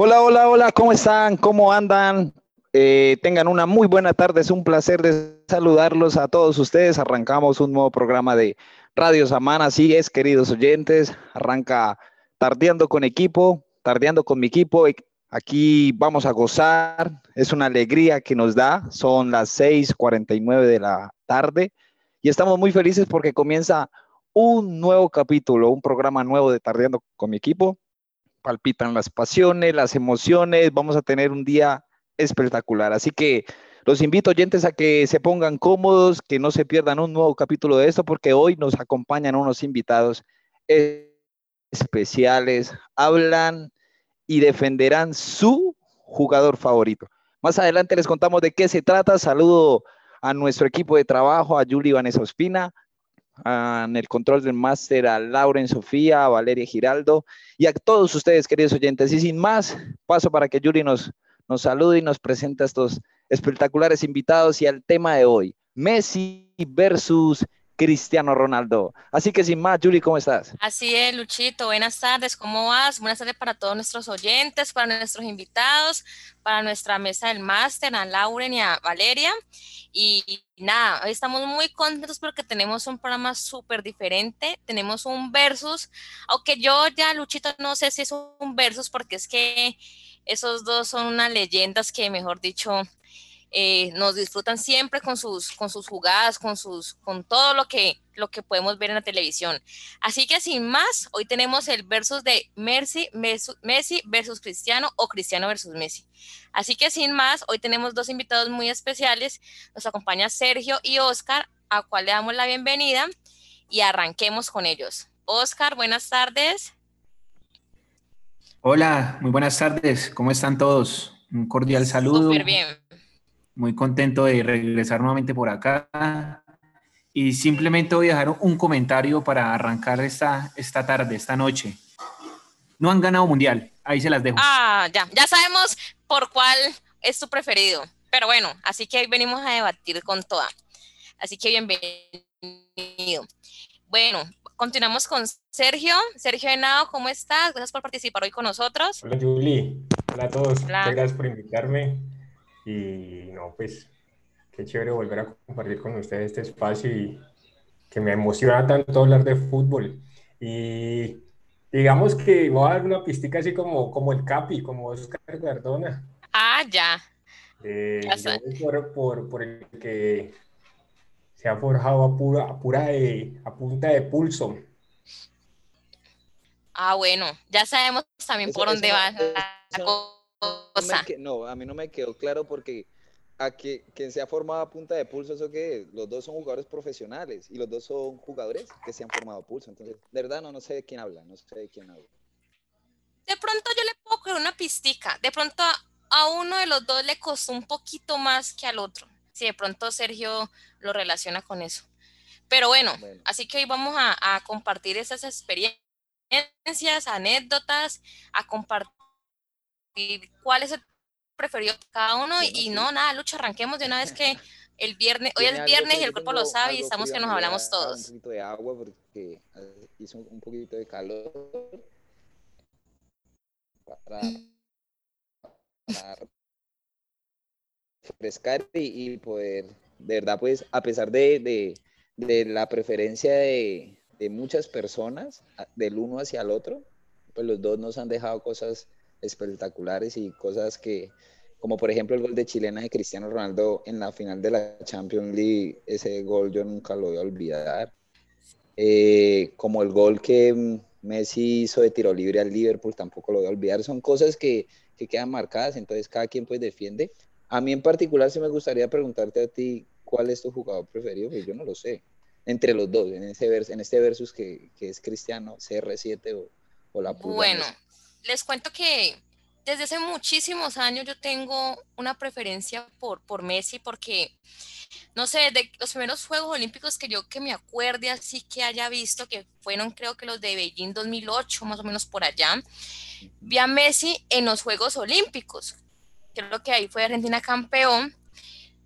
Hola, hola, hola, ¿cómo están? ¿Cómo andan? Eh, tengan una muy buena tarde, es un placer saludarlos a todos ustedes. Arrancamos un nuevo programa de Radio Samana, así es, queridos oyentes. Arranca Tardeando con equipo, Tardeando con mi equipo. Aquí vamos a gozar, es una alegría que nos da. Son las 6:49 de la tarde y estamos muy felices porque comienza un nuevo capítulo, un programa nuevo de Tardeando con mi equipo. Palpitan las pasiones, las emociones. Vamos a tener un día espectacular. Así que los invito oyentes a que se pongan cómodos, que no se pierdan un nuevo capítulo de esto, porque hoy nos acompañan unos invitados especiales. Hablan y defenderán su jugador favorito. Más adelante les contamos de qué se trata. Saludo a nuestro equipo de trabajo, a Yuli Vanessa Ospina, en el control del máster a Lauren Sofía, a Valeria Giraldo y a todos ustedes, queridos oyentes. Y sin más, paso para que Yuli nos, nos salude y nos presente a estos espectaculares invitados y al tema de hoy, Messi versus Cristiano Ronaldo. Así que sin más, Julie, ¿cómo estás? Así es, Luchito. Buenas tardes, ¿cómo vas? Buenas tardes para todos nuestros oyentes, para nuestros invitados, para nuestra mesa del máster, a Lauren y a Valeria. Y nada, hoy estamos muy contentos porque tenemos un programa súper diferente. Tenemos un versus, aunque yo ya, Luchito, no sé si es un versus porque es que esos dos son unas leyendas que, mejor dicho, eh, nos disfrutan siempre con sus, con sus jugadas, con, sus, con todo lo que, lo que podemos ver en la televisión. Así que sin más, hoy tenemos el versus de Messi, Messi versus Cristiano o Cristiano versus Messi. Así que sin más, hoy tenemos dos invitados muy especiales. Nos acompaña Sergio y Oscar, a cual le damos la bienvenida y arranquemos con ellos. Oscar, buenas tardes. Hola, muy buenas tardes. ¿Cómo están todos? Un cordial saludo. Súper bien muy contento de regresar nuevamente por acá. Y simplemente voy a dejar un comentario para arrancar esta, esta tarde, esta noche. No han ganado mundial, ahí se las dejo. Ah, ya, ya sabemos por cuál es tu preferido. Pero bueno, así que hoy venimos a debatir con toda. Así que bienvenido. Bueno, continuamos con Sergio. Sergio Henao, ¿cómo estás? Gracias por participar hoy con nosotros. Hola, Julie. Hola a todos. Muchas gracias por invitarme. Y no, pues qué chévere volver a compartir con ustedes este espacio y que me emociona tanto hablar de fútbol. Y digamos que voy a dar una pistica así como, como el Capi, como Oscar Gardona. Ah, ya. Eh, por, por, por, el que se ha forjado a, pura, a, pura de, a punta de pulso. Ah, bueno, ya sabemos también por dónde va la cosa no, a mí no me quedó claro porque a que, quien se ha formado a punta de pulso, eso que los dos son jugadores profesionales y los dos son jugadores que se han formado a pulso. Entonces, de verdad, no, no sé de quién habla, no sé de quién habla. De pronto yo le puedo coger una pistica. De pronto a uno de los dos le costó un poquito más que al otro. Si de pronto Sergio lo relaciona con eso. Pero bueno, así que hoy vamos a, a compartir esas experiencias, anécdotas, a compartir cuál es el preferido de cada uno y no, nada, Lucha, arranquemos de una vez que el viernes, hoy es viernes y el cuerpo lo sabe y estamos que nos hablamos todos. Un poquito de agua porque hizo un poquito de calor para, refrescar y, poder, de verdad, pues, a pesar de, de, la preferencia de, de muchas personas, del uno hacia el otro, pues los dos nos han dejado cosas espectaculares y cosas que, como por ejemplo el gol de chilena de Cristiano Ronaldo en la final de la Champions League, ese gol yo nunca lo voy a olvidar. Eh, como el gol que Messi hizo de tiro libre al Liverpool, tampoco lo voy a olvidar. Son cosas que, que quedan marcadas, entonces cada quien pues defiende. A mí en particular sí me gustaría preguntarte a ti cuál es tu jugador preferido, porque yo no lo sé. Entre los dos, en, ese en este versus que, que es Cristiano, CR7 o, o la Pulga. Bueno, les cuento que desde hace muchísimos años yo tengo una preferencia por, por Messi porque, no sé, de los primeros Juegos Olímpicos que yo que me acuerde así que haya visto, que fueron creo que los de Beijing 2008, más o menos por allá, vi a Messi en los Juegos Olímpicos. Creo que ahí fue Argentina campeón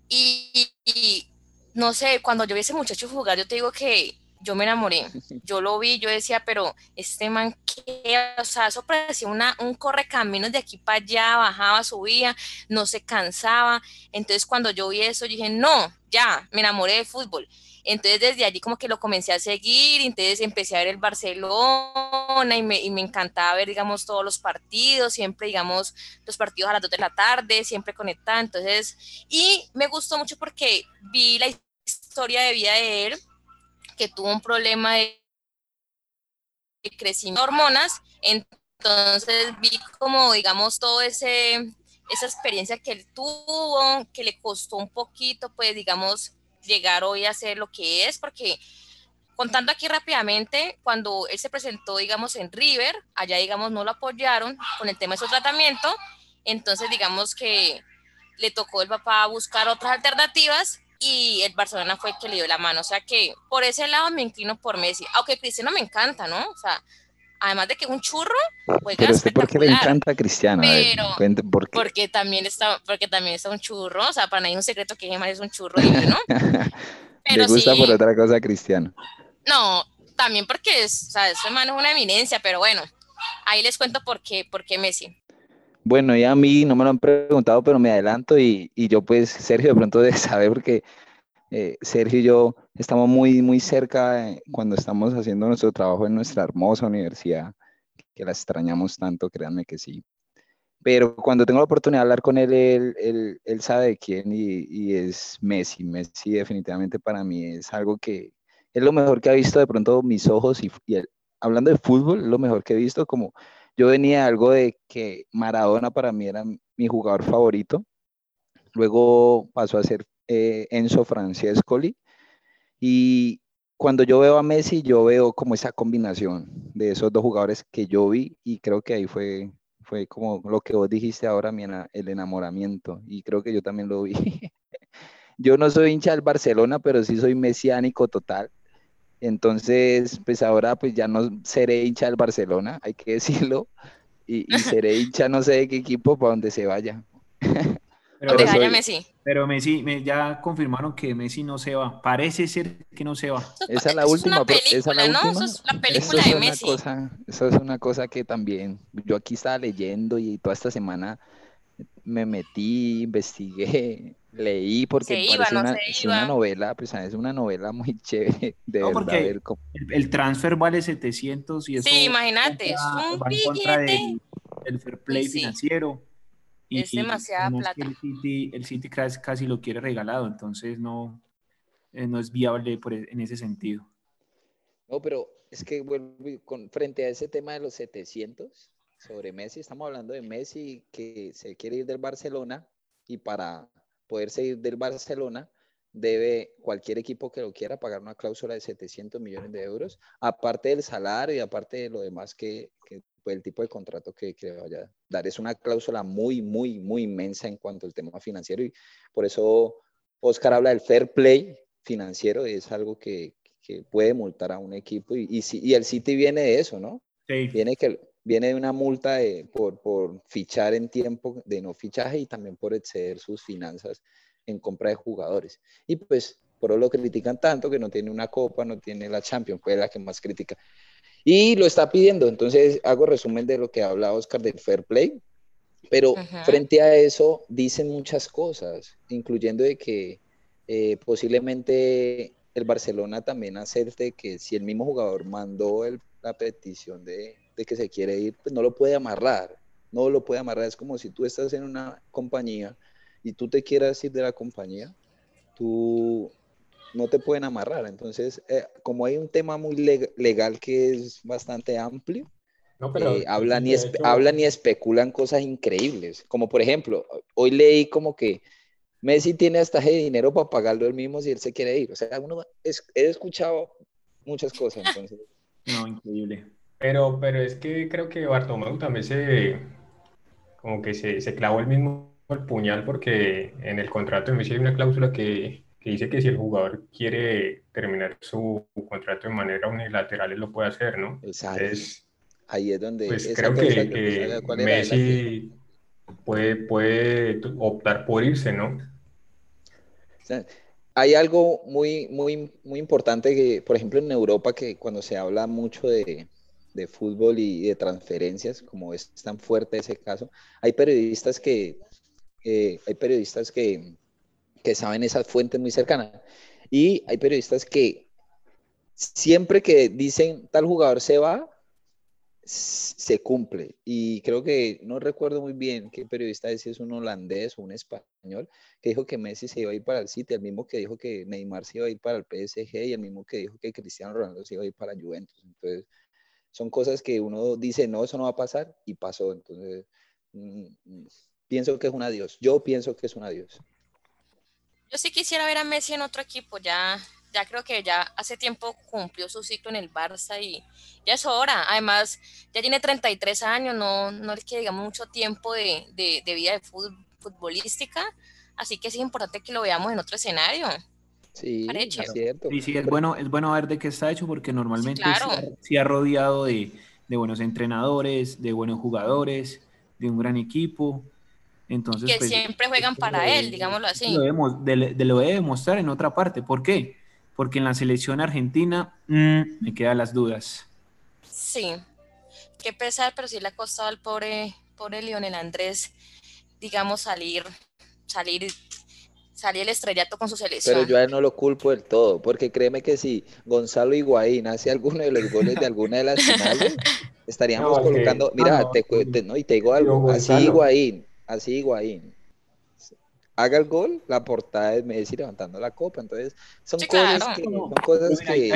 y, y no sé, cuando yo vi a ese muchacho jugar, yo te digo que yo me enamoré. Yo lo vi, yo decía, pero este man, qué, o sea, eso parecía una, un correcaminos de aquí para allá, bajaba, subía, no se cansaba. Entonces cuando yo vi eso, dije, no, ya, me enamoré del fútbol. Entonces desde allí como que lo comencé a seguir, entonces empecé a ver el Barcelona y me, y me, encantaba ver, digamos, todos los partidos, siempre, digamos, los partidos a las 2 de la tarde, siempre conectada. Entonces, y me gustó mucho porque vi la historia de vida de él, que tuvo un problema de crecimiento de hormonas, entonces vi como, digamos, todo ese, esa experiencia que él tuvo, que le costó un poquito, pues, digamos, llegar hoy a ser lo que es, porque contando aquí rápidamente, cuando él se presentó, digamos, en River, allá, digamos, no lo apoyaron con el tema de su tratamiento, entonces, digamos que le tocó el papá buscar otras alternativas y el Barcelona fue el que le dio la mano. O sea que por ese lado me inclino por Messi. Aunque Cristiano me encanta, ¿no? O sea, además de que es un churro, Pero usted por qué le encanta Cristiano? Pero, porque también está, porque también está un churro, o sea, para nadie es un secreto que Gemma es un churro, ¿no? Pero ¿Le gusta por otra cosa Cristiano? No, también porque es, o sea, es una eminencia, pero bueno, ahí les cuento por qué, por qué Messi. Bueno, y a mí no me lo han preguntado, pero me adelanto y, y yo pues, Sergio, de pronto de saber porque eh, Sergio y yo estamos muy, muy cerca cuando estamos haciendo nuestro trabajo en nuestra hermosa universidad, que la extrañamos tanto, créanme que sí. Pero cuando tengo la oportunidad de hablar con él, él, él, él sabe de quién y, y, es Messi. Messi definitivamente para mí es algo que es lo mejor que ha visto de pronto mis ojos y, y hablando de fútbol, lo mejor que he visto como yo venía algo de que Maradona para mí era mi jugador favorito. Luego pasó a ser eh, Enzo Francescoli. Y cuando yo veo a Messi, yo veo como esa combinación de esos dos jugadores que yo vi y creo que ahí fue, fue como lo que vos dijiste ahora, el enamoramiento. Y creo que yo también lo vi. yo no soy hincha del Barcelona, pero sí soy mesiánico total. Entonces, pues ahora pues ya no seré hincha del Barcelona, hay que decirlo, y, seré hincha no sé de qué equipo para donde se vaya. Pero, pero Messi. Pero Messi, ya confirmaron que Messi no se va. Parece ser que no se va. Esa es la última. Película, esa es la ¿no? Última. Eso es la película de Messi. Cosa, eso es una cosa que también yo aquí estaba leyendo y toda esta semana me metí, investigué, leí porque parece una, es una novela, pues es una novela muy chévere de no, verdad. El, el, transfer vale 700 y eso. Sí, imagínate, es un billete. el fair play financiero. Y, es demasiada plata. El City, el City casi, lo quiere regalado, entonces no, eh, no es viable por, e, en ese sentido. No, pero es que con, frente a ese tema de los 700 sobre Messi, estamos hablando de Messi que se quiere ir del Barcelona y para poder seguir del Barcelona, debe cualquier equipo que lo quiera pagar una cláusula de 700 millones de euros, aparte del salario y aparte de lo demás que, que pues, el tipo de contrato que, que vaya a dar. Es una cláusula muy, muy, muy inmensa en cuanto al tema financiero y por eso Oscar habla del fair play financiero, es algo que, que puede multar a un equipo y, y, y, el City viene de eso, ¿no? Sí. Viene que viene de una multa por, por fichar en tiempo de no fichaje y también por exceder sus finanzas en compra de jugadores. Y pues por eso lo critican tanto que no tiene una copa, no tiene la Champions, fue la que más critica. Y lo está pidiendo, entonces hago resumen de lo que habla Oscar del fair play, pero frente a eso dicen muchas cosas, incluyendo de que eh, posiblemente el Barcelona también acepte que si el mismo jugador mandó la petición de, de que se quiere ir, pues no lo puede amarrar, no lo puede amarrar. Es como si tú estás en una compañía y tú te quieras ir de la compañía, tú no te pueden amarrar. Entonces, eh, como hay un tema muy legal que es bastante amplio, eh, hablan, y hablan y especulan cosas increíbles. Como por ejemplo, hoy leí como que Messi tiene hasta ese dinero para pagarlo él mismo si él se quiere ir. O sea, uno he escuchado muchas cosas. Entonces. No, increíble. Pero, pero es que creo que Bartomeu también se, como que se, se clavó el mismo el puñal porque en el contrato de Messi hay una cláusula que, que dice que si el jugador quiere terminar su contrato de manera unilateral, él lo puede hacer, ¿no? Exacto. Ahí es donde... Pues creo que, que Messi puede, puede optar por irse, ¿no? hay algo muy, muy, muy importante que, por ejemplo, en Europa, que cuando se habla mucho de, de fútbol y de transferencias, como es tan fuerte ese caso, hay periodistas que, hay periodistas que, que saben esas fuentes muy cercanas. Y hay periodistas que siempre que dicen tal jugador se va, se cumple. Y creo que no recuerdo muy bien qué periodista es, si es un holandés o un español, que dijo que Messi se iba a ir para el City, el mismo que dijo que Neymar se iba a ir para el PSG y el mismo que dijo que Cristiano Ronaldo se iba a ir para Juventus. Entonces, son cosas que uno dice, no, eso no va a pasar y pasó. Entonces, mm, mm, pienso que es un adiós. Yo pienso que es un adiós. Yo sí quisiera ver a Messi en otro equipo, ya ya creo que ya hace tiempo cumplió su ciclo en el Barça y ya es hora. Además, ya tiene 33 años, no, no es que digamos mucho tiempo de, de, vida de fútbol, futbolística, así que es importante que lo veamos en otro escenario. Sí, es cierto. Sí, sí, es bueno, es bueno ver de qué está hecho porque normalmente sí, ha, rodeado de, de, buenos entrenadores, de buenos jugadores, de un gran equipo. Entonces, que pues, siempre juegan para él, digámoslo así. Lo debemos, de, lo debe demostrar en otra parte. ¿Por qué? porque en la selección argentina mm, me quedan las dudas. Sí, qué pesar, pero sí le ha costado al pobre, pobre Lionel Andrés, digamos, salir, salir, salir el estrellato con su selección. Pero yo a él no lo culpo del todo, porque créeme que si Gonzalo Higuaín hace alguno de los goles de alguna de las finales, estaríamos colocando, mira, te, no, y te digo algo, así Higuaín, así Higuaín haga el gol, la portada es Messi levantando la copa. Entonces, son, cosas, que, son cosas que,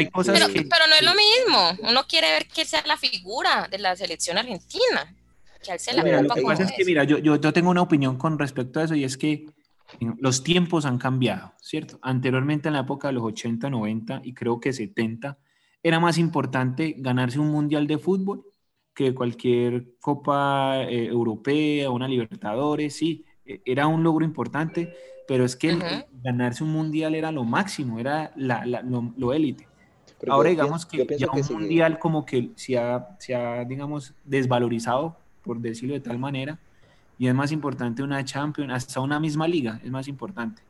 pero, no es lo mismo. Uno quiere ver que sea la figura de la selección argentina. Que alce la mira, lo que pasa es que, mira, yo, yo, tengo una opinión con respecto a eso y es que los tiempos han cambiado, ¿cierto? Anteriormente, en la época de los 80, 90 y creo que 70, era más importante ganarse un mundial de fútbol que cualquier copa eh, europea, una Libertadores, sí e, era un logro importante, pero es que ganarse un mundial era lo máximo, era la, lo, élite. Ahora digamos que ya un mundial como que se ha, se ha, digamos, desvalorizado, por decirlo de tal manera, y es más importante una Champions, hasta una misma liga, es más importante.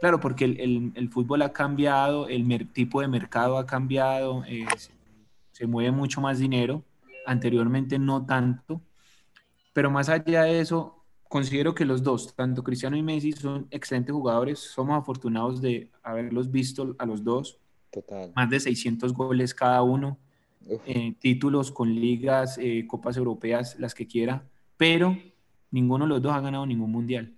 Claro, porque el, el, fútbol ha cambiado, el tipo de mercado ha cambiado, eh, se mueve mucho más dinero, anteriormente no tanto, pero más allá de eso, considero que los dos, tanto Cristiano y Messi, son excelentes jugadores. Somos afortunados de haberlos visto a los dos. Total. Más de 600 goles cada uno, eh, títulos con ligas, eh, copas europeas, las que quiera, pero ninguno de los dos ha ganado ningún mundial.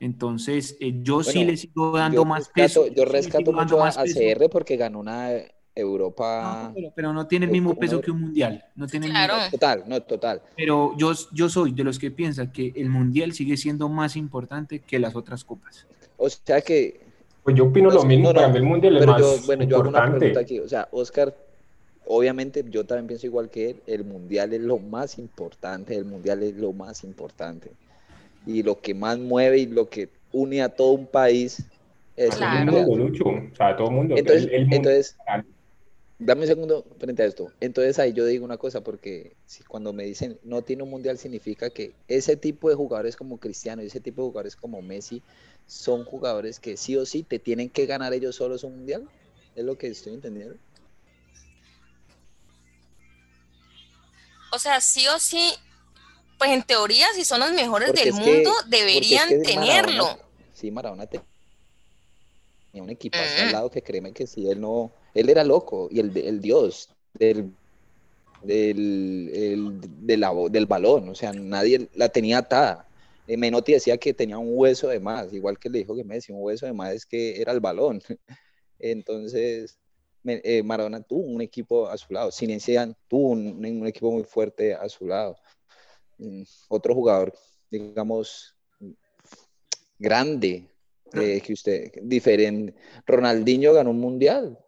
Entonces, eh, yo sí le sigo dando más peso. Yo rescato mucho a, CR porque ganó una Europa. pero, no tiene el mismo peso que un mundial. No tiene Total, no, total. Pero yo, yo soy de los que piensan que el mundial sigue siendo más importante que las otras copas. O sea que. Pues yo opino lo mismo, para mí el mundial es más yo, bueno, yo hago una pregunta aquí. O sea, Oscar, obviamente yo también pienso igual que él. El mundial es lo más importante. El mundial es lo más importante. Y lo que más mueve y lo que une a todo un país es el mundial. O sea, todo el mundo. Entonces, entonces Dame un segundo frente a esto. Entonces ahí yo digo una cosa, porque si cuando me dicen no tiene un mundial, significa que ese tipo de jugadores como Cristiano y ese tipo de jugadores como Messi son jugadores que sí o sí te tienen que ganar ellos solos un mundial. Es lo que estoy entendiendo. O sea, sí o sí, pues en teoría, si son los mejores del mundo, deberían tenerlo. sí, Maradona tenía un equipo al lado que créeme que si él no él era loco y el, el dios del, del, del balón, o sea, nadie la tenía atada. Eh, Menotti decía que tenía un hueso de más, igual que le dijo que me decía un hueso de más es que era el balón. Entonces, eh, Maradona tuvo un equipo a su lado, Zinedine tuvo un, equipo muy fuerte a su lado. Mm, otro jugador, digamos, grande, eh, que usted, diferente. Ronaldinho ganó un mundial,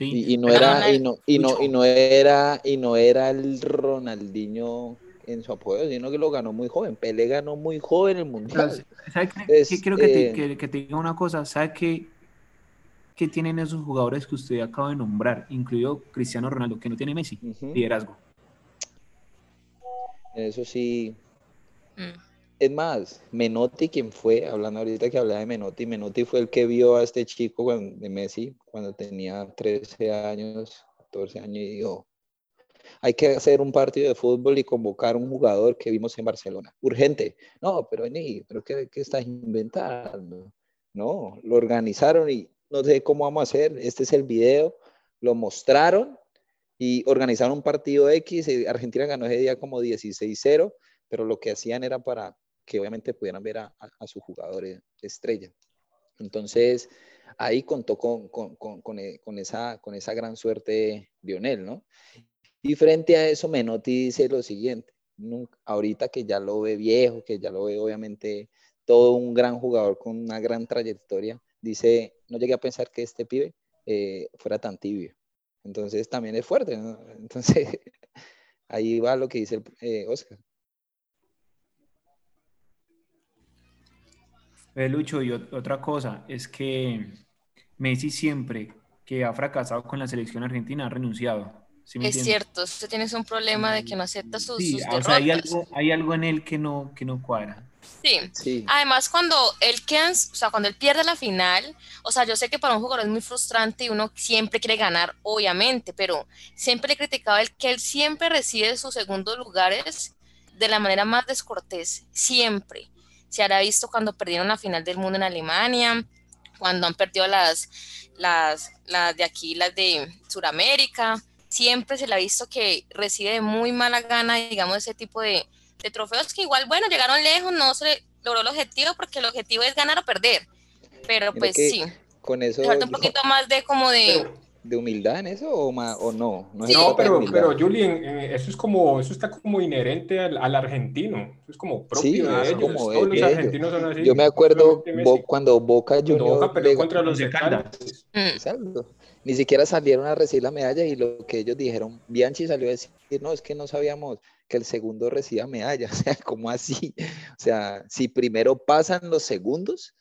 y, no era, y no, y no, y no era, y no era el Ronaldinho en su apoyo, sino que lo ganó muy joven. Pelé ganó muy joven el mundial. ¿Sabes qué? Quiero que te, que, te, diga una cosa. ¿Sabes qué, qué tienen esos jugadores que usted acaba de nombrar, incluido Cristiano Ronaldo, que no tiene Messi? Liderazgo. Eso sí. Mm. Es más, Menotti, quien fue, hablando ahorita que hablaba de Menotti, Menotti fue el que vio a este chico de Messi cuando tenía 13 años 14 años y dijo, hay que hacer un partido de fútbol y convocar un jugador que vimos en Barcelona. Urgente. No, pero vení, ¿pero qué, qué estás inventando? No, lo organizaron y no sé cómo vamos a hacer. Este es el video. Lo mostraron y organizaron un partido X. Argentina ganó ese día como 16-0, pero lo que hacían era para que obviamente pudieran ver a, sus jugadores estrella. Entonces, ahí contó con, con, con, con, e, esa, con esa gran suerte Lionel, ¿no? Y frente a eso, Menotti dice lo siguiente, ahorita que ya lo ve viejo, que ya lo ve obviamente todo un gran jugador con una gran trayectoria, dice, no llegué a pensar que este pibe eh, fuera tan tibio. Entonces también es fuerte, ¿no? Entonces ahí va lo que dice eh, Oscar. Lucho, y otra cosa es que Messi siempre que ha fracasado con la selección argentina ha renunciado es cierto, usted tiene un problema de que no acepta sus, sí, o sea, hay algo, hay algo en él que no, que no cuadra. Sí. Además, cuando él queda, o sea, cuando él pierde la final, o sea, yo sé que para un jugador es muy frustrante y uno siempre quiere ganar, obviamente, pero siempre le he criticado el que él siempre recibe sus segundos lugares de la manera más descortés, siempre. Se hará visto cuando perdieron la final del mundo en Alemania, cuando han perdido las, las, las de aquí, las de Sudamérica, siempre se le ha visto que recibe de muy mala gana, digamos, ese tipo de, trofeos que igual, bueno, llegaron lejos, no se logró el objetivo porque el objetivo es ganar o perder. Pero pues sí. Con eso. falta un poquito más de como de. ¿De humildad en eso o, o no? No, pero, pero Julien, eh, eso es como, eso está como inherente al, argentino. Eso es como propio de ellos. Todos los argentinos son así. Yo me acuerdo cuando Boca Juniors. Boca perdió contra los de Exacto ni siquiera salieron a recibir la medalla y lo que ellos dijeron, Bianchi salió a decir, no, es que no sabíamos que el segundo reciba medalla, o sea, ¿cómo así? O sea, si primero pasan los segundos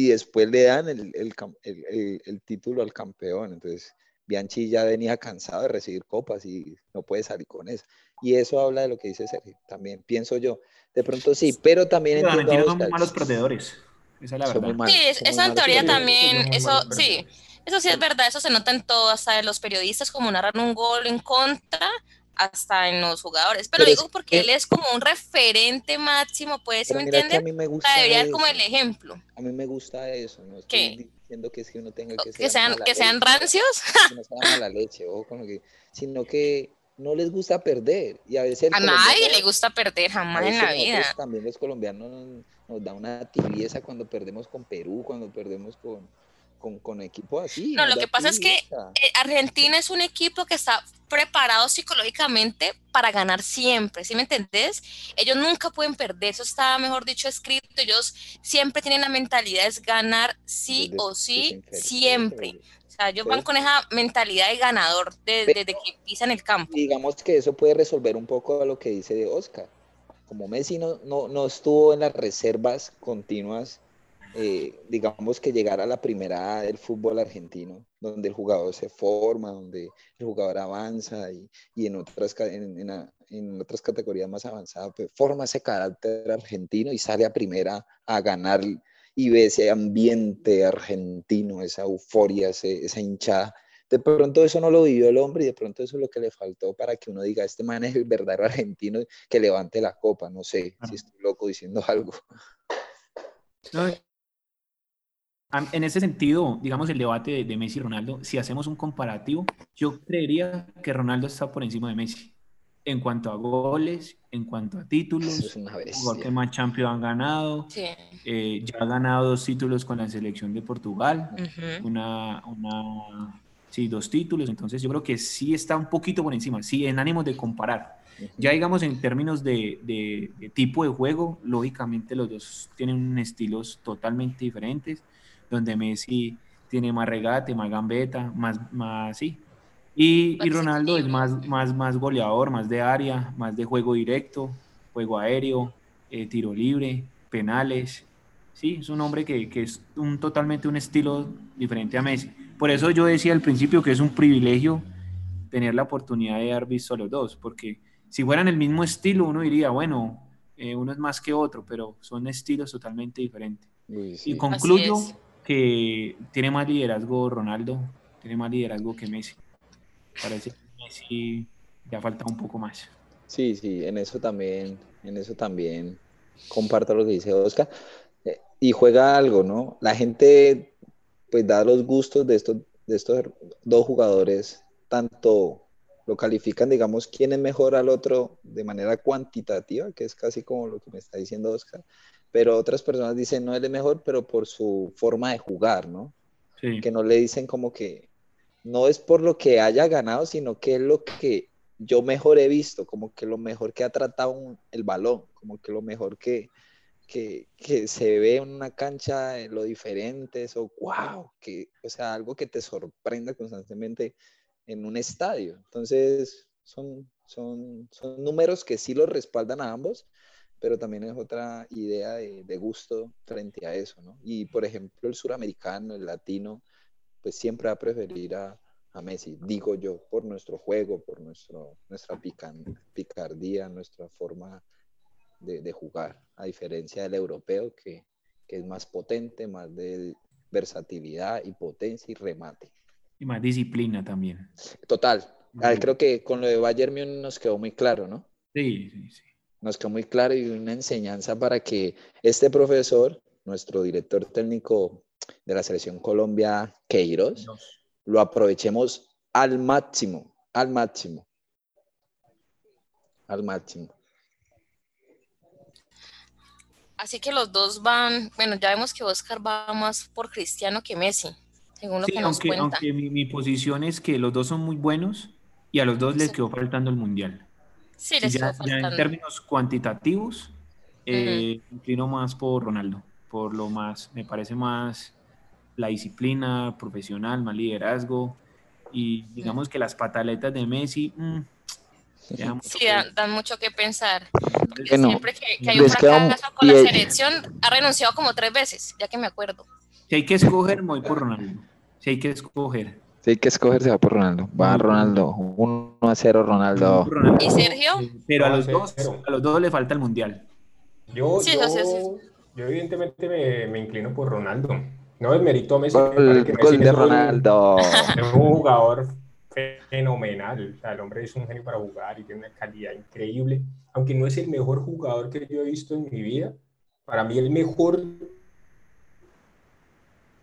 y después le dan el, el, el, título al campeón, entonces Bianchi ya venía cansado de recibir copas y no puede salir con eso. Y eso habla de lo que dice Sergio, también pienso yo. De pronto sí, pero también... Entiendo son malos perdedores. Esa es la verdad. sí, esa en teoría también, eso sí. Eso sí es verdad, eso se nota en todo, hasta en los periodistas como narran un gol en contra, hasta en los jugadores. Pero, digo porque él es como un referente máximo, pues, ¿me entiendes? A mí me gusta debería ser como el ejemplo. A mí me gusta eso, no estoy diciendo que, es que uno tenga que, que sean, que sean rancios. Que no sean la leche, o como que, sino que no les gusta perder. Y a veces a nadie le gusta perder jamás en la vida. También los colombianos nos, nos da una tibieza cuando perdemos con Perú, cuando perdemos con con, con equipo así. No, lo que pasa es que eh, Argentina es un equipo que está preparado psicológicamente para ganar siempre, ¿sí me entendés? Ellos nunca pueden perder, eso está, mejor dicho, escrito, ellos siempre tienen la mentalidad de ganar sí o sí, siempre. O sea, ellos van con esa mentalidad de ganador desde, que pisan el campo. Digamos que eso puede resolver un poco a lo que dice de Oscar. Como Messi no, no, no estuvo en las reservas continuas eh, digamos que llegar a la primera del fútbol argentino, donde el jugador se forma, donde el jugador avanza y, y en, otras, en, en, otras categorías más avanzadas, pues forma ese carácter argentino y sale a primera a ganar y ve ese ambiente argentino, esa euforia, esa hinchada. De pronto eso no lo vivió el hombre y de pronto eso es lo que le faltó para que uno diga, este man es el verdadero argentino que levante la copa. No sé si estoy loco diciendo algo. No, en ese sentido, digamos, el debate de, Messi y Ronaldo, si hacemos un comparativo, yo creería que Ronaldo está por encima de Messi en cuanto a goles, en cuanto a títulos, porque más Champions han ganado, eh, ya ha ganado dos títulos con la selección de Portugal, una, una, sí, dos títulos, entonces yo creo que sí está un poquito por encima, sí, en ánimo de comparar. Ya digamos en términos de, de, tipo de juego, lógicamente los dos tienen estilos totalmente diferentes donde Messi tiene más regate, más gambeta, más, más sí. Y, y Ronaldo es más, más, más goleador, más de área, más de juego directo, juego aéreo, eh, tiro libre, penales. Sí, es un hombre que, que, es un, totalmente un estilo diferente a Messi. Por eso yo decía al principio que es un privilegio tener la oportunidad de haber visto a los dos, porque si fueran el mismo estilo, uno diría, bueno, eh, uno es más que otro, pero son estilos totalmente diferentes. Y concluyo que tiene más liderazgo Ronaldo, tiene más liderazgo que Messi. parece que Messi ya falta un poco más. Sí, sí, en eso también, en eso también comparto lo que dice Oscar. Eh, y juega algo, ¿no? La gente pues da los gustos de estos, de estos dos jugadores, tanto lo califican, digamos, quién es mejor al otro de manera cuantitativa, que es casi como lo que me está diciendo Oscar, pero otras personas dicen, no, él es mejor, pero por su forma de jugar, ¿no? Que no le dicen como que, no es por lo que haya ganado, sino que es lo que yo mejor he visto, como que lo mejor que ha tratado el balón, como que lo mejor que, que, que, se ve en una cancha, lo diferente, eso, wow, que, o sea, algo que te sorprenda constantemente en un estadio. Entonces, son, son, son números que sí los respaldan a ambos, pero también es otra idea de, de, gusto frente a eso, ¿no? Y por ejemplo, el suramericano, el latino, pues siempre va a preferir a, a Messi, digo yo, por nuestro juego, por nuestro, nuestra picardía, nuestra forma de, de, jugar, a diferencia del europeo que, que es más potente, más de versatilidad y potencia y remate. Y más disciplina también. Total. creo que con lo de Bayern Múnich nos quedó muy claro, ¿no? Sí, sí, sí. Nos quedó muy claro y una enseñanza para que este profesor, nuestro director técnico de la selección Colombia, Queiroz, lo aprovechemos al máximo, al máximo. Al máximo. Así que los dos van, bueno, ya vemos que Oscar va más por Cristiano que Messi según lo que nos aunque, cuenta. aunque mi, mi, posición es que los dos son muy buenos y a los dos les quedó faltando el mundial. Sí, les ya. Ya en términos cuantitativos, eh, uh -huh. inclino más por Ronaldo, por lo más, me parece más la disciplina profesional, más liderazgo y digamos que las pataletas de Messi. Mmm, Sí, dan, dan, mucho que pensar. Porque bueno, siempre que, que hay un fracaso con la selección, ha renunciado como tres veces, ya que me acuerdo. Si hay que escoger, me voy por Ronaldo. Si hay que escoger. Si hay que escoger, se va por Ronaldo. Va Ronaldo. 1 a 0 Ronaldo. ¿Y Sergio? Pero a los dos, a los dos le falta el mundial. Yo, sí, yo, sí, sí. yo evidentemente me, me, inclino por Ronaldo. No es mérito a Messi. Gol, que gol Messi de es un- Ronaldo. Es un jugador fenomenal. O sea, el hombre es un genio para jugar y tiene una calidad increíble. Aunque no es el mejor jugador que yo he visto en mi vida, para mí el mejor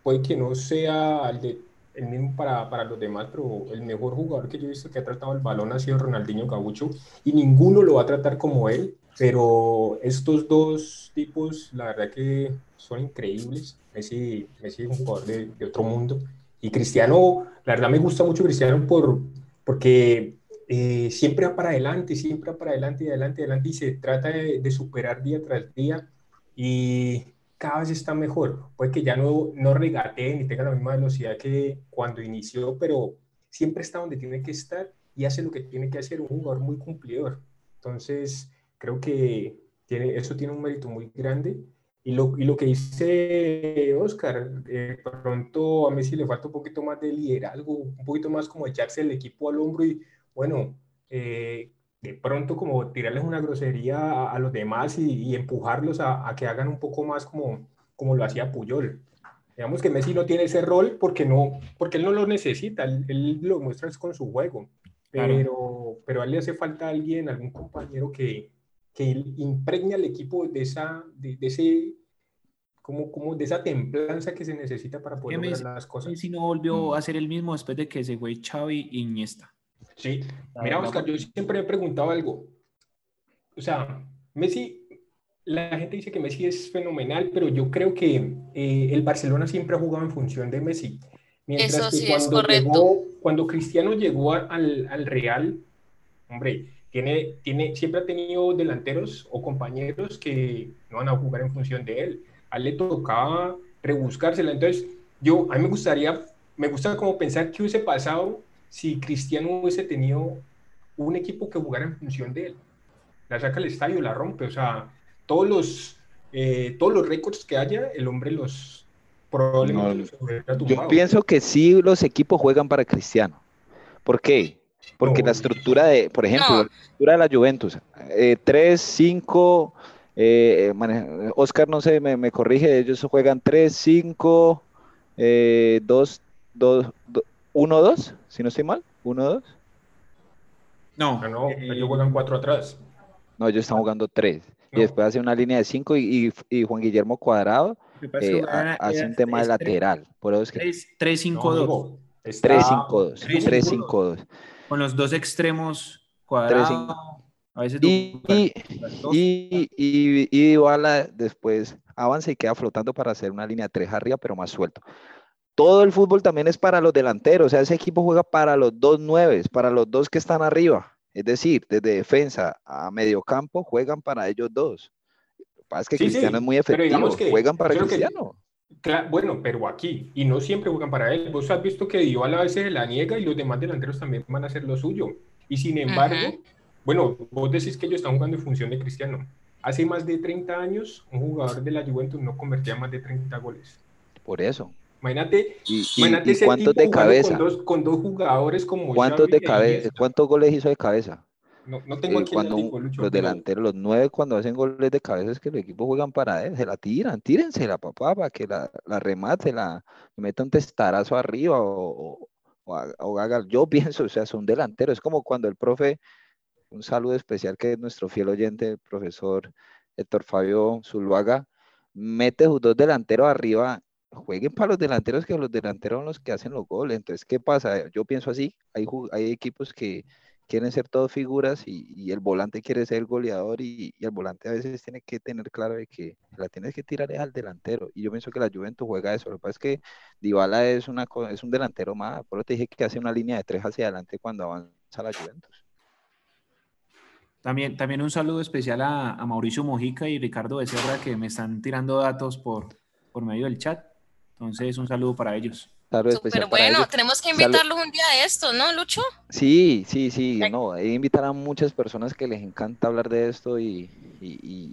puede que no sea el, de, el mismo para, para, los demás, pero el mejor jugador que yo he visto que ha tratado el balón ha sido Ronaldinho Gaucho y ninguno lo va a tratar como él, pero estos dos tipos, la verdad que son increíbles. Messi, Messi es un jugador de, de otro mundo y Cristiano, la verdad me gusta mucho Cristiano por, porque eh, siempre va para adelante, siempre va para adelante y adelante adelante y se trata de, de, superar día tras día y cada vez está mejor. Puede que ya no, no regatee ni tenga la misma velocidad que cuando inició, pero siempre está donde tiene que estar y hace lo que tiene que hacer, un jugador muy cumplidor. Entonces, creo que tiene, eso tiene un mérito muy grande. Y lo, y lo que dice Oscar, eh, pronto a Messi le falta un poquito más de liderazgo, un poquito más como echarse el equipo al hombro y, bueno, eh, de pronto como tirarles una grosería a, a los demás y, y empujarlos a, a, que hagan un poco más como, como lo hacía Puyol. Digamos que Messi no tiene ese rol porque, no, porque él no lo necesita, él, él lo muestra con su juego, pero, claro. pero a él le hace falta alguien, algún compañero que, que impregna al equipo de esa, de, de ese como, como de esa templanza que se necesita para poder lograr las cosas. Messi no volvió a ser el mismo después de que se fue Xavi y Iniesta. Sí, mira Oscar, yo siempre he preguntado algo. O sea, Messi, la gente dice que Messi es fenomenal, pero yo creo que eh, el Barcelona siempre ha jugado en función de Messi. Mientras Eso que sí cuando es correcto. Llegó, cuando Cristiano llegó al, al Real, hombre, tiene, tiene, siempre ha tenido delanteros o compañeros que no van a jugar en función de él. A él le tocaba rebuscársela. Entonces, yo, a mí me gustaría, me gusta como pensar qué hubiese pasado si Cristiano hubiese tenido un equipo que jugara en función de él. La saca al estadio, la rompe. O sea, todos los, eh, todos los récords que haya, el hombre los probablemente No, los hubiera Yo pienso que sí los equipos juegan para Cristiano. ¿Por qué? Porque No. la estructura de, por ejemplo, No. la estructura de la Juventus, eh, 3, 5, eh, mane- Oscar no sé, me, me corrige, ellos juegan 3, 5, eh, 2, 2, 1, 2, si no estoy mal, 1, 2. No, ah, no, ellos eh, juegan cuatro atrás. No, ellos están jugando tres. Y después hace una línea de cinco y, y, Juan Guillermo Cuadrado eh, hace un tema de lateral. Por eso es que... 3-5-2. 3-5-2. 3-5-2. Con los dos extremos cuadrados. A veces y, y, y, y, y después avanza y queda flotando para hacer una línea 3 arriba, pero más suelto. Todo el fútbol también es para los delanteros, o sea, ese equipo juega para los dos nueves, para los dos que están arriba. Es decir, desde defensa a medio campo juegan para ellos dos. Lo que pasa es que Cristiano es muy efectivo, juegan para Cristiano. bueno, pero aquí, y no siempre juegan para él. Vos has visto que Dio a la veces la niega y los demás delanteros también van a hacer lo suyo. Y sin embargo, bueno, vos decís que ellos están jugando en función de Cristiano. Hace más de 30 años, un jugador de la Juventus no convertía más de 30 goles. Por eso. Imagínate, y, cuántos de cabeza. Con dos, jugadores como ¿Cuántos de cabeza? ¿Cuántos goles hizo de cabeza? No, no tengo eh, aquí cuando los delanteros, los nueve, cuando hacen goles de cabeza, es que el equipo juegan para él, se la tiran, tírensela, papá, para que la, la remate, la meta un testarazo arriba o, o, haga. Yo pienso, o sea, son delanteros. Es como cuando el profe, un saludo especial que es nuestro fiel oyente, el profesor Héctor Fabio Zuluaga, mete sus dos delanteros arriba jueguen para los delanteros que los delanteros son los que hacen los goles. Entonces, ¿qué pasa? Yo pienso así, hay, hay equipos que quieren ser todos figuras y, el volante quiere ser el goleador y, el volante a veces tiene que tener claro de que la tienes que tirar al delantero. Y yo pienso que la Juventus juega eso. Lo que pasa es que Dybala es, una, es un delantero más. Por eso te dije que hace una línea de tres hacia adelante cuando avanza la Juventus. También, también un saludo especial a, a Mauricio Mojica y Ricardo Becerra que me están tirando datos por, por medio del chat. Entonces, un saludo para ellos. Pero bueno, tenemos que invitarlos un día de esto, ¿no, Lucho? Sí, sí, sí, no, hay que invitar a muchas personas que les encanta hablar de esto y,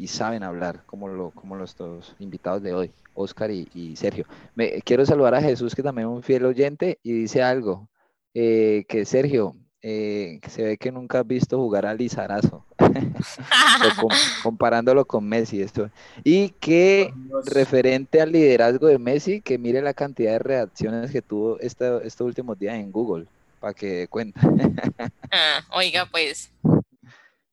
saben hablar, como, lo, como los dos invitados de hoy, Oscar y, Sergio. Me, quiero saludar a Jesús, que también es un fiel oyente, y dice algo, eh, que Sergio, eh, se ve que nunca has visto jugar a Lizarazo, comparándolo con Messi. Esto. Y que referente al liderazgo de Messi, que mire la cantidad de reacciones que tuvo estos últimos días en Google, para que dé cuenta. ah, oiga, pues.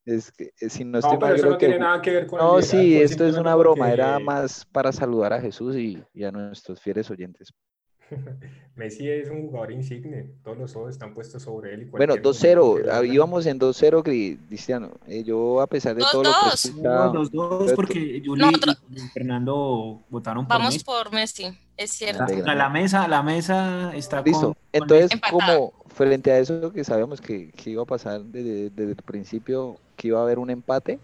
Es que eh, si no, estoy no, eso no tiene nada que ver con No, sí, esto es una broma, era más para saludar a Jesús y, y a nuestros fieles oyentes. Messi es un jugador insigne, todos los ojos están puestos sobre él. bueno, 2-0, ah, íbamos en 2-0, Cristiano. Eh, yo, a pesar de todo lo que. 2-2, porque Juli y Fernando votaron por Vamos por Messi, es cierto. La, mesa, la mesa está Listo. Entonces, como frente a eso que sabíamos que, que iba a pasar desde, desde el principio, que iba a haber un empate,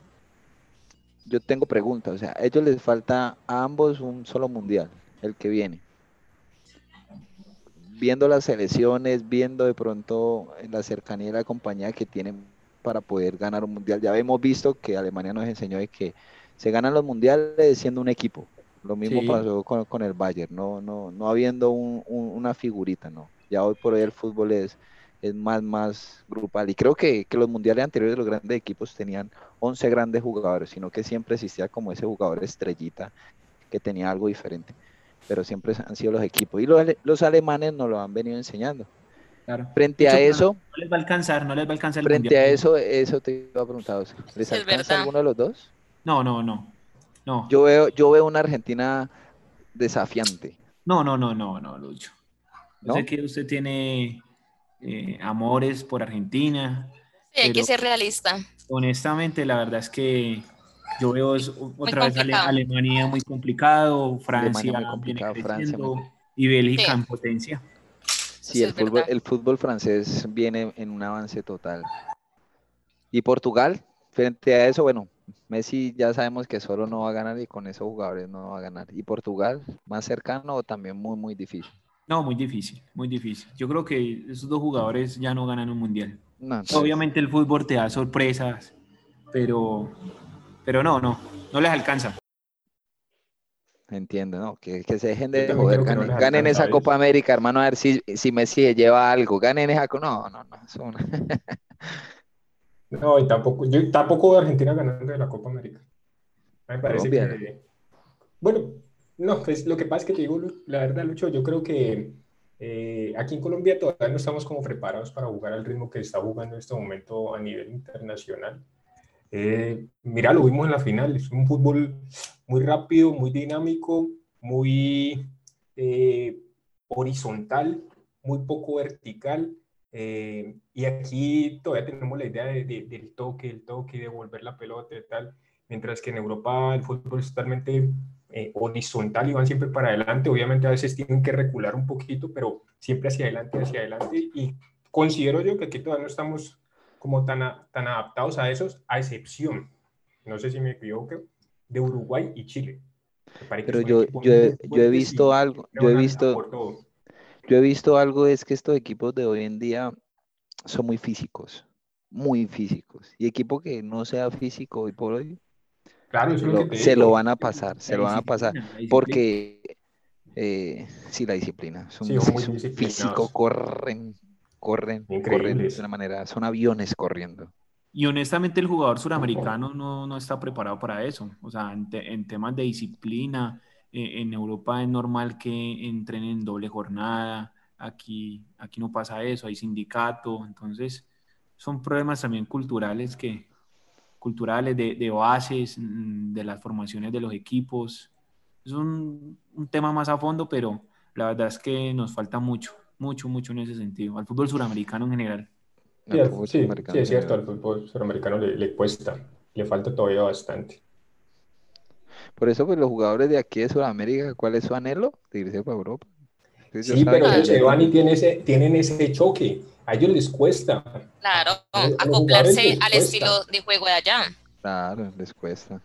yo tengo preguntas. O sea, a ellos les falta a ambos un solo mundial, el que viene viendo las selecciones, viendo de pronto la cercanía de la compañía que tienen para poder ganar un mundial. Ya hemos visto que Alemania nos enseñó de que se ganan los mundiales siendo un equipo. Lo mismo pasó con, el Bayern, no, no, no habiendo una figurita, no. Ya hoy por hoy el fútbol es, es más, más grupal. Y creo que, que los mundiales anteriores los grandes equipos tenían 11 grandes jugadores, sino que siempre existía como ese jugador estrellita que tenía algo diferente pero siempre han sido los equipos. Y los, los alemanes nos lo han venido enseñando. Frente a eso. No les va a alcanzar, no les va a alcanzar el Frente a eso, eso te iba a preguntar. ¿Les alcanza alguno de los dos? No, no, no. no. Yo veo, yo veo una Argentina desafiante. No, no, no, no, no, Lucho. ¿No? sé que usted tiene eh, amores por Argentina. Sí, hay que ser realista. Honestamente, la verdad es que yo veo otra vez Alemania muy complicado, Francia y Bélgica en potencia. Sí, el fútbol, el fútbol francés viene en un avance total. Y Portugal, frente a eso, bueno, Messi ya sabemos que solo no va a ganar y con esos jugadores no va a ganar. ¿Y Portugal, más cercano o también muy, muy difícil? No, muy difícil, muy difícil. Yo creo que esos dos jugadores ya no ganan un mundial. Obviamente el fútbol te da sorpresas, pero pero no, no, no les alcanza. Entiendo, ¿no? Que, se dejen de joder, ganen, esa Copa América, hermano, a ver si, si Messi lleva algo, ganen esa No, no, no, No, y tampoco, yo tampoco veo a Argentina ganando de la Copa América. Me parece que... Bueno, no, pues lo que pasa es que te digo, la verdad, Lucho, yo creo que Eh, aquí en Colombia todavía no estamos como preparados para jugar al ritmo que está jugando en este momento a nivel internacional. Eh, mira, lo vimos en la final, es un fútbol muy rápido, muy dinámico, muy eh, horizontal, muy poco vertical. y aquí todavía tenemos la idea del toque, el toque, de volver la pelota y tal, mientras que en Europa el fútbol es totalmente eh, horizontal y van siempre para adelante. Obviamente a veces tienen que recular un poquito, pero siempre hacia adelante, hacia adelante. Y considero yo que aquí todavía no estamos como tan, tan adaptados a esos, a excepción, no sé si me equivoco, de Uruguay y Chile. Pero yo, yo, he, yo he visto algo, yo he visto, yo he visto algo es que estos equipos de hoy en día son muy físicos, muy físicos. Y equipo que no sea físico hoy por hoy, Claro, se lo van a pasar, se lo van a pasar, porque eh, sí, la disciplina, son, físico, corren, corren, corren de una manera, son aviones corriendo. Y honestamente el jugador suramericano no, no está preparado para eso, o sea, en, temas de disciplina, eh, en Europa es normal que entren en doble jornada, aquí, aquí no pasa eso, hay sindicato, entonces son problemas también culturales que, culturales, de, de, bases, mm, de las formaciones de los equipos. Es un, un, tema más a fondo, pero la verdad es que nos falta mucho, mucho, mucho en ese sentido, al fútbol suramericano en general. Sí, sí, sí es cierto, al fútbol suramericano le, le, cuesta, le falta todavía bastante. Por eso, pues los jugadores de aquí de Sudamérica, ¿cuál es su anhelo? De irse para Europa. sí, pero ellos van y tienen ese, tienen ese choque a ellos les cuesta. Claro, acoplarse al estilo de juego de allá. Claro, les cuesta.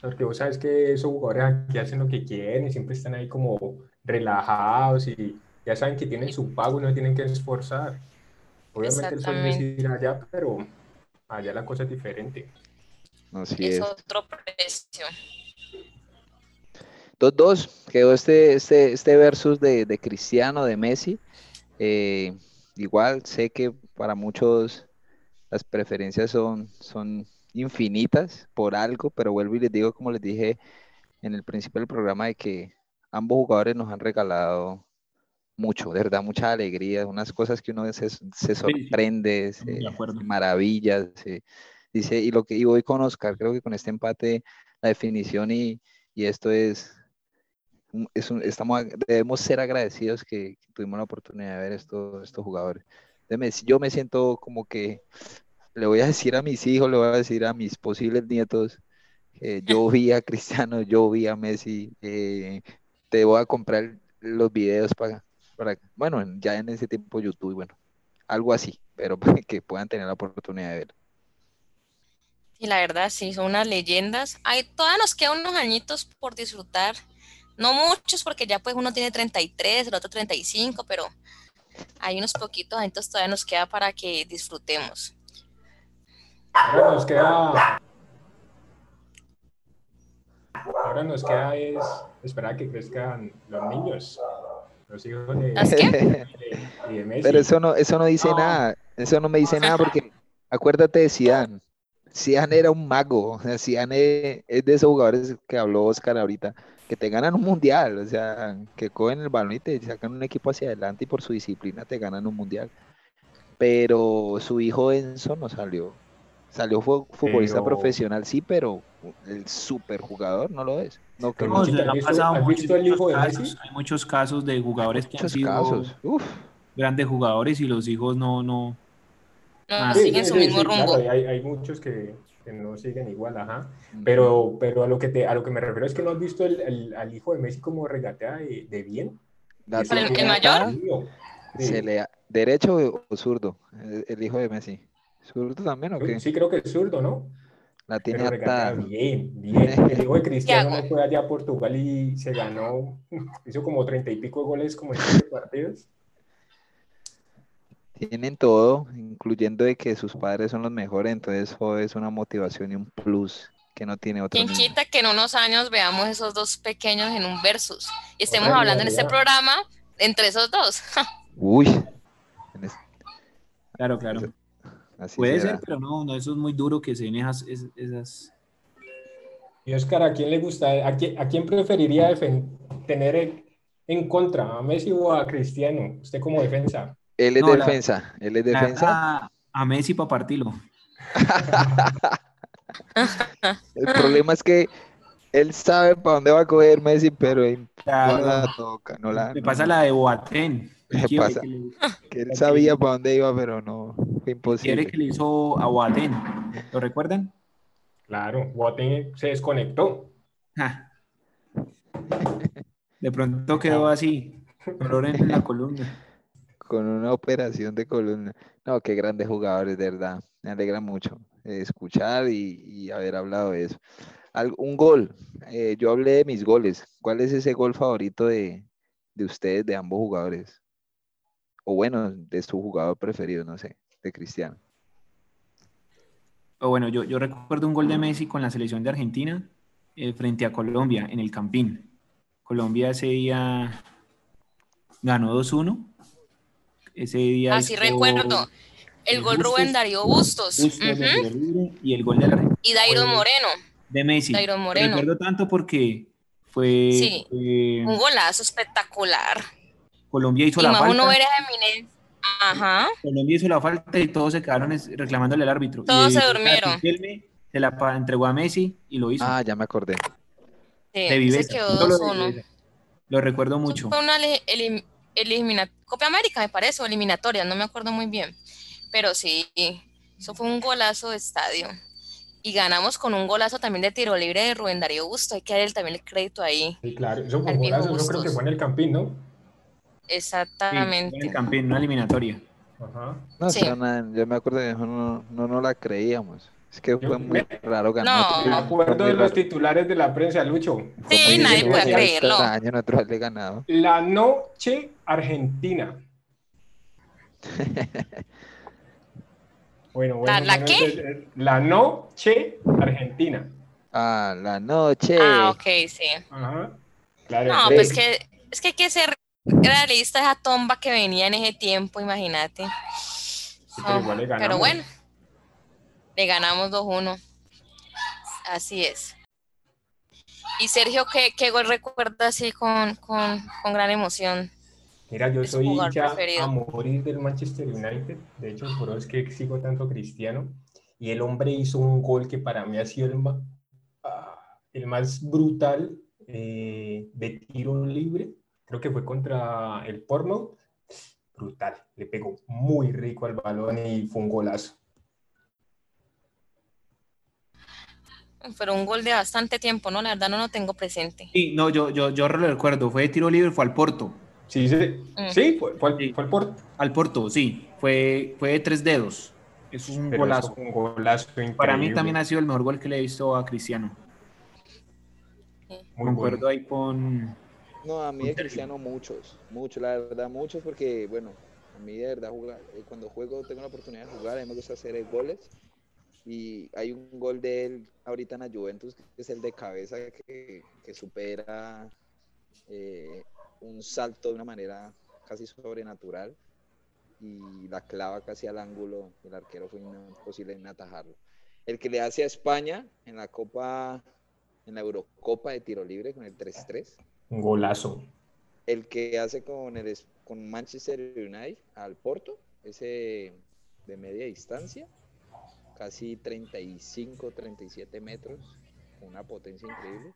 Porque vos sabes que esos jugadores aquí hacen lo que quieren y siempre están ahí como relajados y ya saben que tienen su pago y no tienen que esforzar. Obviamente el sueño es ir allá, pero allá la cosa es diferente. Así es, es. otro precio. 2-2 quedó este, este, este versus de, de Cristiano, de Messi. Eh, igual sé que para muchos las preferencias son, son infinitas por algo, pero vuelvo y les digo, como les dije en el principio del programa, de que ambos jugadores nos han regalado mucho, de verdad, mucha alegría, unas cosas que uno se, se sorprende, se, maravillas, dice, y lo que y voy con Oscar, creo que con este empate, la definición y, y esto es estamos, debemos ser agradecidos que, tuvimos la oportunidad de ver estos, estos jugadores. Yo me siento como que le voy a decir a mis hijos, le voy a decir a mis posibles nietos, yo vi a Cristiano, yo vi a Messi, eh, te voy a comprar los videos para, para, bueno, ya en ese tiempo YouTube, bueno, algo así, pero para que puedan tener la oportunidad de ver. Y la verdad, sí, son unas leyendas. Hay, todavía nos quedan unos añitos por disfrutar no muchos porque ya pues uno tiene 33, el otro 35, pero hay unos poquitos años todavía nos queda para que disfrutemos. Ahora nos queda... Ahora nos queda es esperar que crezcan los niños, los hijos de, Messi. Pero eso no, eso no dice nada, eso no me dice nada porque acuérdate de Zidane. Zidane era un mago, Zidane es de esos jugadores que habló Oscar ahorita que te ganan un mundial, o sea, que cogen el balón y te sacan un equipo hacia adelante y por su disciplina te ganan un mundial. Pero su hijo Enzo no salió. Salió futbolista profesional, sí, pero el super jugador no lo es. No, que no, ¿Has visto el hijo de Messi? Hay muchos casos de jugadores que han sido casos. grandes jugadores y los hijos no, no, no siguen su mismo rumbo. hay, hay, muchos que, no siguen igual, ajá. Pero, pero a, lo que te, a lo que me refiero es que no has visto el, al hijo de Messi como regatea de, bien. ¿El, mayor? Se le, ¿Derecho o zurdo? El, hijo de Messi. ¿Zurdo también o qué? Sí, creo que es zurdo, ¿no? La tiene hasta... bien, bien. El hijo de Cristiano fue allá a Portugal y se ganó, hizo como treinta y pico goles como en siete partidos tienen todo, incluyendo de que sus padres son los mejores, entonces eso es una motivación y un plus que no tiene otro. ¿Quién quita que en unos años veamos esos dos pequeños en un versus y estemos hablando en este programa entre esos dos? Uy. Claro, claro. Puede ser, pero no, no, eso es muy duro que se den esas, Y Oscar, ¿a quién le gusta, a quién, a quién preferiría tener en contra, a Messi o a Cristiano? Usted como defensa. Él es defensa, él es defensa. A, Messi para partirlo. el problema es que él sabe para dónde va a coger Messi, pero no la toca. No la, Me pasa la de Boateng. Pasa? Que, él sabía para dónde iba, pero no, fue imposible. Quiere que le hizo a Boateng, ¿lo recuerdan? Claro, Boateng se desconectó. De pronto quedó así, dolor en la columna. Con una operación de columna. No, qué grandes jugadores, de verdad. Me alegra mucho escuchar y, haber hablado de eso. un gol. Eh, yo hablé de mis goles. ¿Cuál es ese gol favorito de, de ustedes, de ambos jugadores? O bueno, de su jugador preferido, no sé, de Cristiano. O bueno, yo, yo recuerdo un gol de Messi con la selección de Argentina eh, frente a Colombia en el Campín. Colombia ese día ganó 2-1. Ese día. Así recuerdo. El gol Rubén Darío Bustos. Y el gol de la Y Dairo Moreno. De Messi. Dairo Moreno. Recuerdo tanto porque fue. Sí. un golazo espectacular. Colombia hizo la falta. Uno era Ajá. Colombia hizo la falta y todos se quedaron reclamándole al árbitro. Todos se durmieron. Se la entregó a Messi y lo hizo. Ah, ya me acordé. Sí, se quedó 2-1. Lo, recuerdo mucho. Fue una eliminatoria, Copa América me parece, o eliminatoria, no me acuerdo muy bien. Pero sí, eso fue un golazo de estadio. Y ganamos con un golazo también de tiro libre de Rubén Darío Busto. Hay que darle también el crédito ahí. Sí, claro. Eso fue un golazo, yo creo que fue en el Campín, ¿no? Exactamente. en el Campín, una eliminatoria. Ajá. No, sí. yo me acuerdo que no, no, no la creíamos. Es que fue muy raro ganar. No. Me acuerdo de los titulares de la prensa, Lucho. Sí, nadie puede creerlo. Año nosotros le ganado. La noche argentina. bueno, bueno. ¿La, qué? La noche argentina. Ah, la noche. Ah, ok, sí. Ajá. Claro. No, pues que, es que hay que ser realista esa tomba que venía en ese tiempo, imagínate. pero bueno le ganamos 2-1. Así es. Y Sergio, ¿qué, qué gol recuerda así con, con, con gran emoción? Mira, yo soy hincha a morir del Manchester United. De hecho, por eso es que sigo tanto Cristiano. Y el hombre hizo un gol que para mí ha sido el más, ah, el más brutal eh, de tiro libre. Creo que fue contra el Portsmouth. Brutal. Le pegó muy rico al balón y fue un golazo. Pero un gol de bastante tiempo, ¿no? La verdad no lo tengo presente. Sí, no, yo, yo, yo lo recuerdo. Fue de tiro libre, fue al Porto. Sí, sí, mm. sí fue, fue, al, Porto. Al Porto, sí. Fue, fue de tres dedos. Eso es un golazo. un golazo increíble. Para mí también ha sido el mejor gol que le he visto a Cristiano. Muy Concuerdo ahí con... No, a mí de Cristiano muchos, muchos, la verdad, muchos porque, bueno, a mí de verdad jugar, eh, cuando juego tengo la oportunidad de jugar, a mí me gusta hacer goles y hay un gol de él ahorita en la Juventus, que es el de cabeza que, supera eh, un salto de una manera casi sobrenatural y la clava casi al ángulo. El arquero fue imposible en atajarlo. El que le hace a España en la Copa, en la Eurocopa de tiro libre con el 3-3. Un golazo. El que hace con, el, con Manchester United al Porto, ese de media distancia casi 35, 37 metros, una potencia increíble.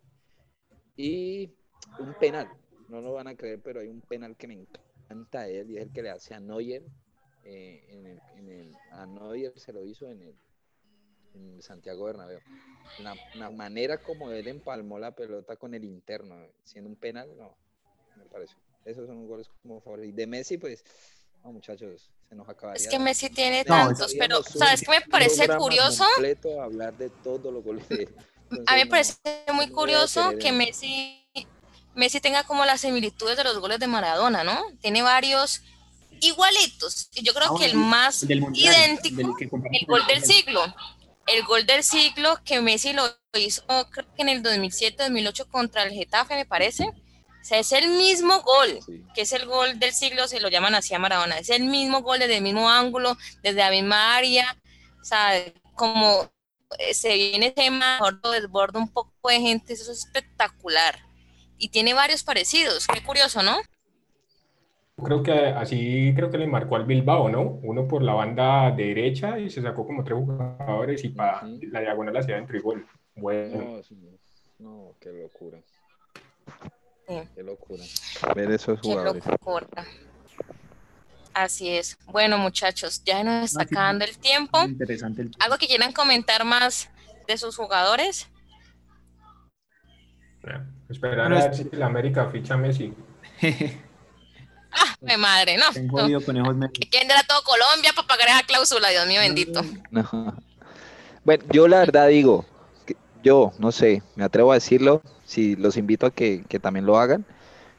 Y un penal, no lo van a creer, pero hay un penal que me encanta a él y es el que le hace a Neuer. Eh, en el, a Neuer se lo hizo en el, en Santiago Bernabéu. La, manera como él empalmó la pelota con el interno, siendo un penal, no, me parece. Esos son goles como favoritos. Y de Messi, pues, no, muchachos, se nos acabaría. Es que Messi tiene tantos, pero ¿sabes qué me parece curioso? hablar de todos los goles a mí me parece muy curioso que Messi, Messi tenga como las similitudes de los goles de Maradona, ¿no? Tiene varios igualitos. Y yo creo ah, que el más idéntico, el gol del siglo. El gol del siglo que Messi lo hizo creo que en el 2007-2008 contra el Getafe, me parece o sea, es el mismo gol, que es el gol del siglo, se lo llaman así a Maradona. Es el mismo gol desde el mismo ángulo, desde la misma área. O sea, como eh, se viene ese mejor, desborda un poco de gente, eso es espectacular. y tiene varios parecidos. Qué curioso, ¿no? Creo que así creo que le marcó al Bilbao, ¿no? Uno por la banda derecha y se sacó como tres jugadores y para la diagonal hacia adentro y gol. Bueno. No, qué locura. Qué locura. Ver esos jugadores. Qué locura. Así es. Bueno, muchachos, ya nos está acabando el tiempo. Interesante el ¿Algo que quieran comentar más de sus jugadores? esperar a ver si la América ficha Messi. ah, mi madre, no. ¿Quién era todo Colombia para pagar esa cláusula? Dios mío, bendito. Bueno, yo la verdad digo, yo no sé, me atrevo a decirlo, si los invito a que, que también lo hagan,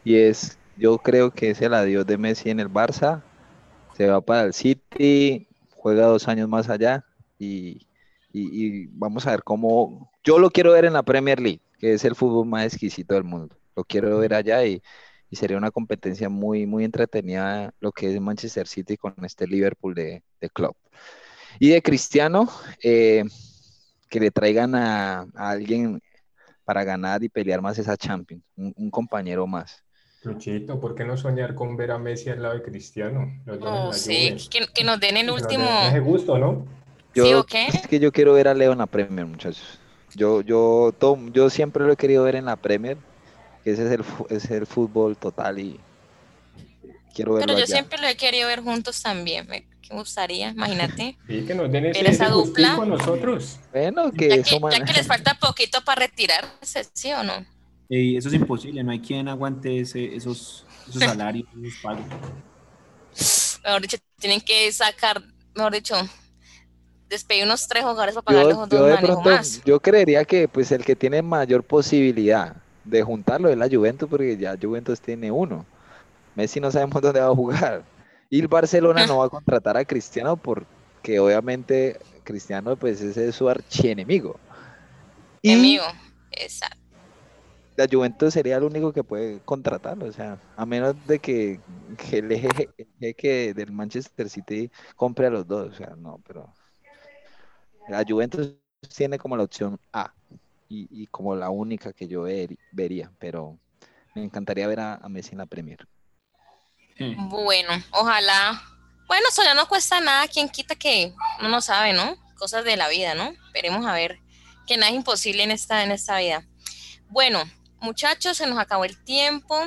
y es, yo creo que es el adiós de Messi en el Barça, se va para el City, juega dos años más allá y, vamos a ver cómo... Yo lo quiero ver en la Premier League, que es el fútbol más exquisito del mundo. Lo quiero ver allá y, sería una competencia muy, muy entretenida lo que es Manchester City con este Liverpool de, club. Y de Cristiano, eh, que le traigan a, alguien para ganar y pelear más esa Champions, un compañero más. Luchito, ¿por qué no soñar con ver a Messi al lado de Cristiano? Oh, sí, que, nos den el último. Ese gusto, ¿no? Yo, Es que yo quiero ver a Leo en la Premier, muchachos. Yo, yo, yo siempre lo he querido ver en la Premier. Ese es el, es el fútbol total y quiero verlo. Pero yo siempre lo he querido ver juntos también. Me, gustaría, imagínate. Sí, que nos den ese, esa dupla. con nosotros. Bueno, que, ya eso, que, ya que les falta poquito para retirarse, ¿sí o no? Y eso es imposible, no hay quien aguante ese, esos, esos salarios, esos pagos. Mejor dicho, tienen que sacar, mejor dicho, despedir unos tres jugadores para pagarles yo, dos yo más. Yo creería que pues el que tiene mayor posibilidad de juntarlo es la Juventus, porque ya Juventus tiene uno. Messi no sabemos dónde va a jugar. Y el Barcelona no va a contratar a Cristiano porque obviamente Cristiano pues ese es su archienemigo. Enemigo, exacto la Juventus sería el único que puede contratarlo, o sea, a menos de que, el eje, del Manchester City compre a los dos, o sea, no, pero la Juventus tiene como la opción A y, como la única que yo vería, pero me encantaría ver a, Messi en la Premier. Bueno, ojalá. Bueno, eso ya no cuesta nada, quien quita que uno sabe, ¿no? Cosas de la vida, ¿no? Veremos a ver que nada es imposible en esta, en esta vida. Bueno, Muchachos, se nos acabó el tiempo.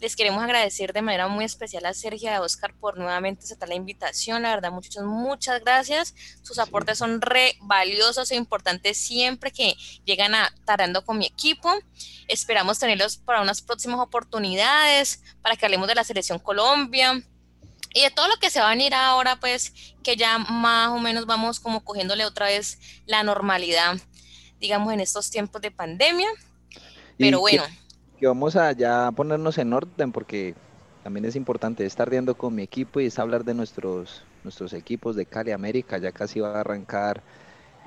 Les queremos agradecer de manera muy especial a Sergio y a Oscar por nuevamente aceptar la invitación. La verdad, muchachos, muchas gracias. Sus aportes son re valiosos e importantes siempre que llegan a Tarando con mi equipo. Esperamos tenerlos para unas próximas oportunidades, para que hablemos de la selección Colombia y de todo lo que se va a venir ahora, pues que ya más o menos vamos como cogiéndole otra vez la normalidad, digamos, en estos tiempos de pandemia. Pero bueno. Que, vamos a ya ponernos en orden porque también es importante estar viendo con mi equipo y es hablar de nuestros, nuestros equipos de Cali América. Ya casi va a arrancar.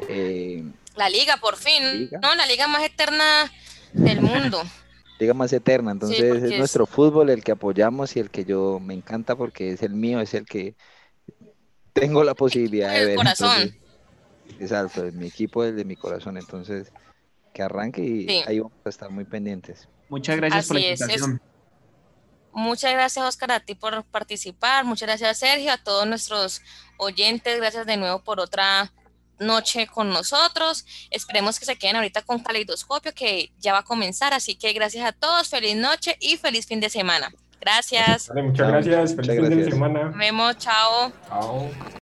Eh, la liga, por fin. No, la liga más eterna del mundo. liga más eterna. Entonces es, nuestro fútbol el que apoyamos y el que yo me encanta porque es el mío, es el que tengo la posibilidad de ver. corazón. exacto, mi equipo es de mi corazón. Entonces que arranque y ahí vamos a estar muy pendientes. Muchas gracias por la invitación. Muchas gracias, Oscar, a ti por participar. Muchas gracias, Sergio, a todos nuestros oyentes. Gracias de nuevo por otra noche con nosotros. Esperemos que se queden ahorita con Caleidoscopio, que ya va a comenzar. Así que gracias a todos, feliz noche y feliz fin de semana. Gracias. muchas gracias. Feliz fin de semana. Nos vemos. Chao. Chao.